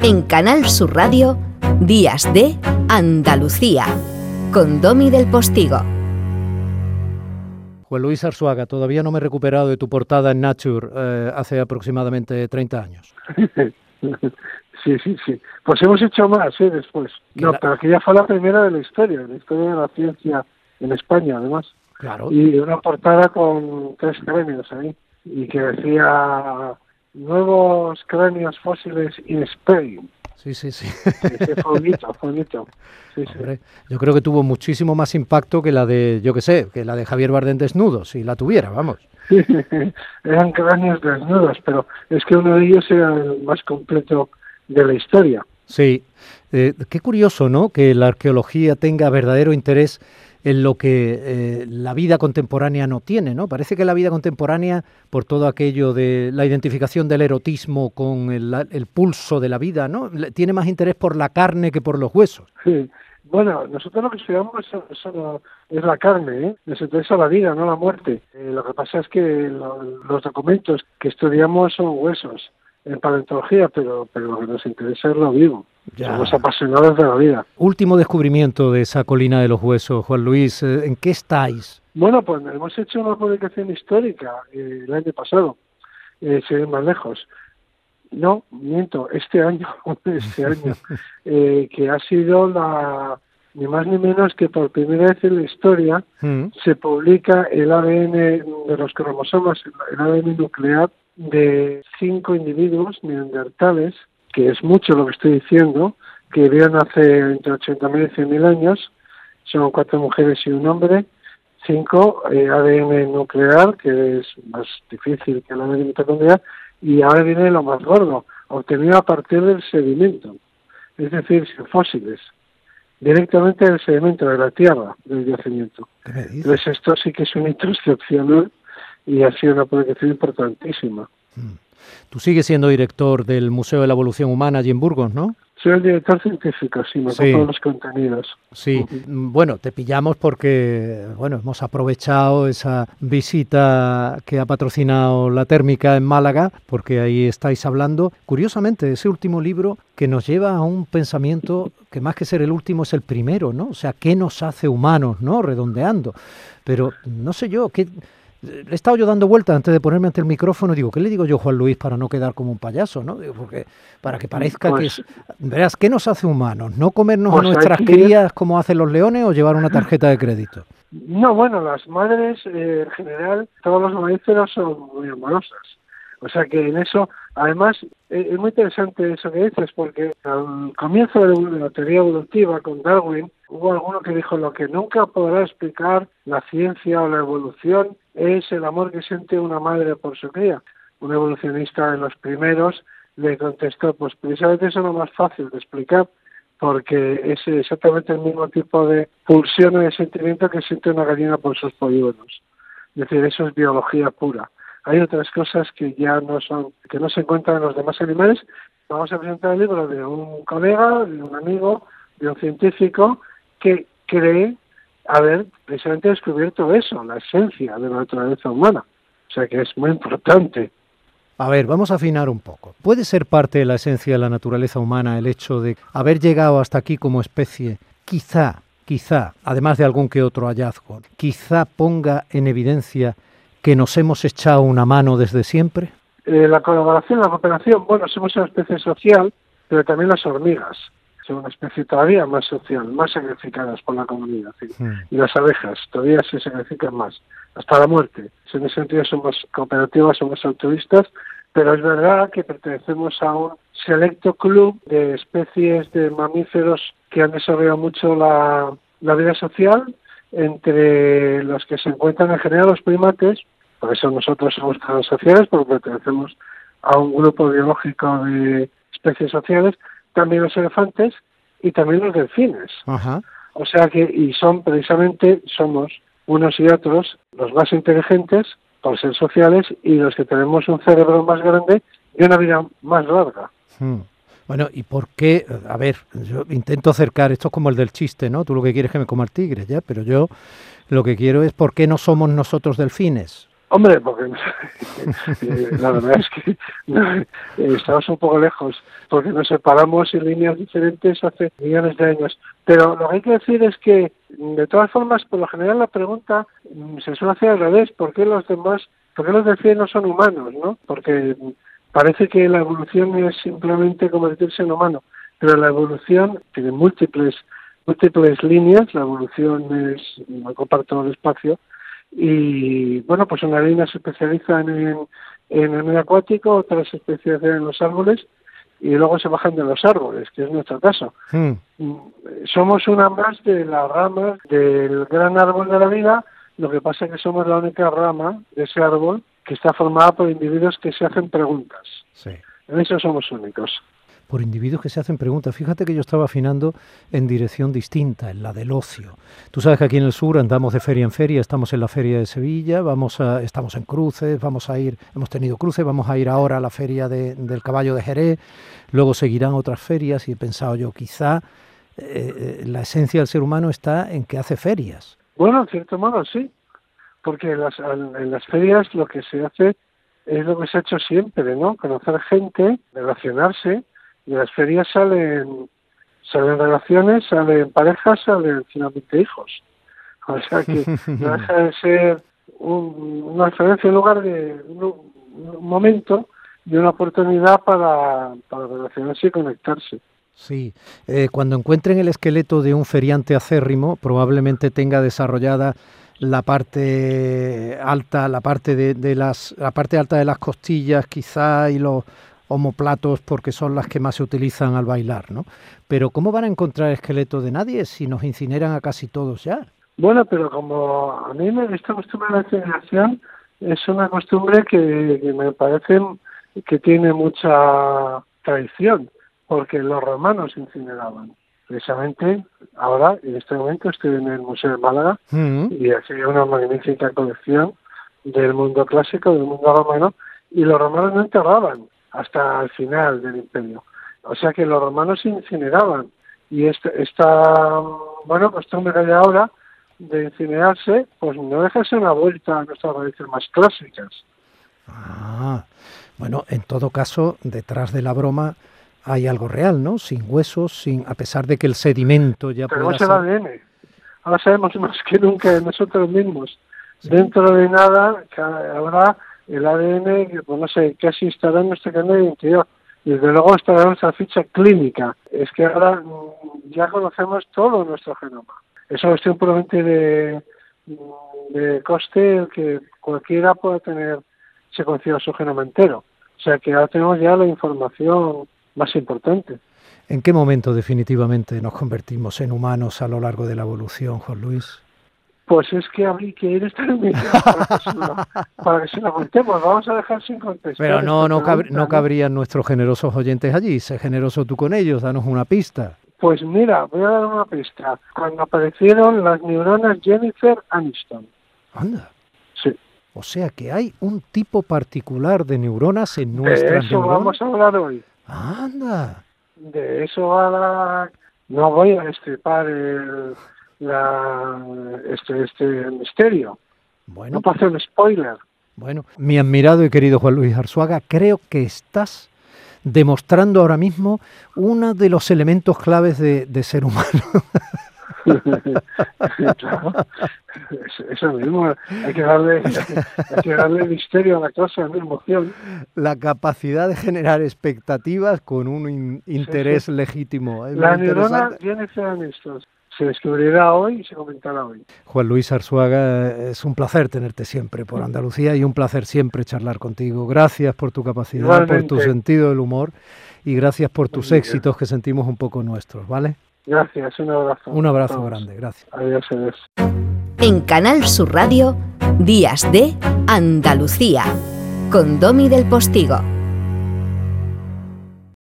En Canal Sur Radio, Días de Andalucía, con Domi del Postigo. Juan Luis Arzuaga, todavía no me he recuperado de tu portada en Nature eh, hace aproximadamente 30 años. Sí, sí, sí. Pues hemos hecho más, ¿eh? Después. No, pero que ya fue la primera de la historia, la historia de la ciencia en España, además. Claro. Y una portada con tres cráneos ahí. Y que decía nuevos cráneos fósiles in Spain. Sí, sí, sí. Fue. Sí, sí. Hombre, yo creo que tuvo muchísimo más impacto que la de, yo qué sé, que la de Javier Bardem desnudo, si la tuviera, vamos. Eran cráneos desnudos, pero es que uno de ellos era el más completo de la historia. Sí, eh, qué curioso, ¿no? Que la arqueología tenga verdadero interés en lo que eh, la vida contemporánea no tiene, ¿no? Parece que la vida contemporánea, por todo aquello de la identificación del erotismo con el, el pulso de la vida, ¿no? Tiene más interés por la carne que por los huesos. Sí. Bueno, nosotros lo que estudiamos no- es la carne, ¿eh? Nos interesa la vida, no la muerte. Eh, lo que pasa es que lo- los documentos que estudiamos son huesos en paleontología, pero, pero lo que nos interesa es lo vivo. Ya. Somos apasionados de la vida. Último descubrimiento de esa colina de los huesos, Juan Luis, eh, ¿en qué estáis? Bueno, pues hemos hecho una publicación histórica eh, el año pasado, eh, sin ir más lejos. No, miento, este año, este año, eh, que ha sido la, ni más ni menos que por primera vez en la historia Mm, se publica el ADN de los cromosomas, el ADN nuclear de cinco individuos neandertales, que es mucho lo que estoy diciendo, que vivieron hace entre 80.000 y 100.000 años, son cuatro mujeres y un hombre, cinco eh, ADN nuclear, que es más difícil que el ADN mitocondrial, y ahora viene lo más gordo, obtenido a partir del sedimento, es decir, sin fósiles, directamente del sedimento de la tierra, del yacimiento. Entonces esto sí que es un hito excepcional y ha sido una publicación importantísima. Tú sigues siendo director del Museo de la Evolución Humana allí en Burgos, ¿no? Soy el director científico, sí, me Sí. los contenidos. Sí, mm, bueno, te pillamos porque, bueno, hemos aprovechado esa visita que ha patrocinado la térmica en Málaga, porque ahí estáis hablando. Curiosamente, ese último libro que nos lleva a un pensamiento que más que ser el último es el primero, ¿no? O sea, ¿qué nos hace humanos, ¿no? Redondeando. Pero no sé yo, ¿qué... Le he estado yo dando vueltas antes de ponerme ante el micrófono digo, ¿qué le digo yo Juan Luis para no quedar como un payaso, ¿no? Digo, porque para que parezca que Pues- es... Verás, ¿qué nos hace humanos? ¿No comernos Pues a hay nuestras crías como hacen los leones o llevar una tarjeta de crédito? No, bueno, las madres eh, en general, todos los mamíferos son muy amorosas. O sea que en eso, además, eh, es muy interesante eso que dices, porque al comienzo de la teoría evolutiva con Darwin, hubo alguno que dijo lo que nunca podrá explicar la ciencia o la evolución es el amor que siente una madre por su cría. Un evolucionista de los primeros le contestó, pues precisamente eso es lo más fácil de explicar, porque es exactamente el mismo tipo de pulsión y de sentimiento que siente una gallina por sus polígonos. Es decir, eso es biología pura. Hay otras cosas que ya no son, que no se encuentran en los demás animales. Vamos a presentar el libro de un colega, de un amigo, de un científico que cree haber precisamente descubierto eso, la esencia de la naturaleza humana. O sea que es muy importante. A ver, vamos a afinar un poco. ¿Puede ser parte de la esencia de la naturaleza humana el hecho de haber llegado hasta aquí como especie? Quizá, quizá, además de algún que otro hallazgo, quizá ponga en evidencia que nos hemos echado una mano desde siempre. Eh, la colaboración, la cooperación, bueno, somos una especie social, pero también las hormigas son una especie todavía más social, más sacrificadas por la comunidad. ¿sí? Hmm. Y las abejas todavía se sacrifican más, hasta la muerte. En ese sentido somos cooperativas, somos altruistas, pero es verdad que pertenecemos a un selecto club de especies de mamíferos que han desarrollado mucho la, la vida social, entre los que se encuentran en general los primates, por eso nosotros somos clases sociales, porque pertenecemos a un grupo biológico de especies sociales, también los elefantes y también los delfines. Ajá. O sea que, y son precisamente, somos unos y otros los más inteligentes por ser sociales y los que tenemos un cerebro más grande y una vida más larga. Hmm. Bueno, ¿y por qué? A ver, yo intento acercar, esto es como el del chiste, ¿no? Tú lo que quieres es que me coma el tigre, ya, pero yo lo que quiero es por qué no somos nosotros delfines. Hombre, porque eh, la verdad es que estamos un poco lejos, porque nos separamos en líneas diferentes hace millones de años. Pero lo que hay que decir es que, de todas formas, por lo general la pregunta mm, se suele hacer al revés, ¿por qué los demás, por qué los de no son humanos? ¿no? Porque parece que la evolución es simplemente convertirse en humano, pero la evolución tiene múltiples múltiples líneas, la evolución es, no comparto el espacio, y bueno, pues una línea se especializa en, en el medio acuático, otras se especializan en los árboles y luego se bajan de los árboles, que es nuestro caso. Hmm. Mm, somos una más de las ramas del gran árbol de la vida, lo que pasa es que somos la única rama de ese árbol que está formada por individuos que se hacen preguntas. En eso somos únicos por individuos que se hacen preguntas. Fíjate que yo estaba afinando en dirección distinta, en la del ocio. Tú sabes que aquí en el sur andamos de feria en feria, estamos en la feria de Sevilla, vamos a, estamos en cruces, vamos a ir, hemos tenido cruces, vamos a ir ahora a la feria del caballo de Jerez, luego seguirán otras ferias y he pensado yo, quizá eh, la esencia del ser humano está en que hace ferias. Bueno, en cierto modo sí, porque en las, en las ferias lo que se hace es lo que se ha hecho siempre, ¿no? Conocer gente, relacionarse, de las ferias salen salen relaciones, salen parejas, salen finalmente hijos. O sea que no deja de ser una referencia, un lugar de un, momento y una oportunidad para, para relacionarse y conectarse. Sí, eh, cuando encuentren el esqueleto de un feriante acérrimo, probablemente tenga desarrollada la parte alta, la parte de, de, las, la parte alta de las costillas, quizá, y los homoplatos porque son las que más se utilizan al bailar, ¿no? Pero ¿cómo van a encontrar esqueleto de nadie si nos incineran a casi todos ya? Bueno, pero como a mí me, esta costumbre de la incineración es una costumbre que, me parece que tiene mucha tradición, porque los romanos incineraban. Precisamente ahora, en este momento, estoy en el Museo de Málaga mm. y hay una magnífica colección del mundo clásico, del mundo romano, y los romanos no enterraban, hasta el final del imperio. O sea que los romanos se incineraban y esta, esta bueno, costumbre que hay ahora de incinerarse, pues no deja de ser una vuelta a nuestras raíces más clásicas. Ah, bueno, en todo caso, detrás de la broma hay algo real, ¿no? Sin huesos, sin a pesar de que el sedimento ya Pero es el ADN. Ahora sabemos más que nunca de nosotros mismos. Dentro de nada habrá el ADN, que pues no sé, casi estará en nuestra carne de identidad. Desde luego estará nuestra ficha clínica. Es que ahora mm, ya conocemos todo nuestro genoma. Es una cuestión puramente de, mm, de coste que cualquiera pueda tener secuenciado su genoma entero. O sea que ahora tenemos ya la información más importante. ¿En qué momento definitivamente nos convertimos en humanos a lo largo de la evolución, Juan Luis? Pues es que habría que ir esta para que se lo contemos. Vamos a dejar sin contestar. Pero no, no, no cabrían nuestros generosos oyentes allí. Sé generoso tú con ellos, danos una pista. Pues mira, voy a dar una pista. Cuando aparecieron las neuronas Jennifer Aniston. Anda. Sí. O sea que hay un tipo particular de neuronas en nuestras De eso vamos a hablar hoy. Anda. De eso va la... No voy a estripar el la, este, este misterio. Bueno, no hacer un spoiler. Bueno, mi admirado y querido Juan Luis Arzuaga, creo que estás demostrando ahora mismo uno de los elementos claves de, ser humano. claro, eso mismo, hay que darle, hay que darle misterio a la cosa, la emoción. La capacidad de generar expectativas con un interés legítimo. la neurona tiene estos se descubrirá hoy y se comentará hoy. Juan Luis Arzuaga, es un placer tenerte siempre por Andalucía y un placer siempre charlar contigo. Gracias por tu capacidad, por tu sentido del humor y gracias por tus éxitos que sentimos un poco nuestros, ¿vale? Gracias, un abrazo. Un abrazo grande, gracias. Adiós, adiós. En Canal Sur Radio, Días de Andalucía, con Domi del Postigo.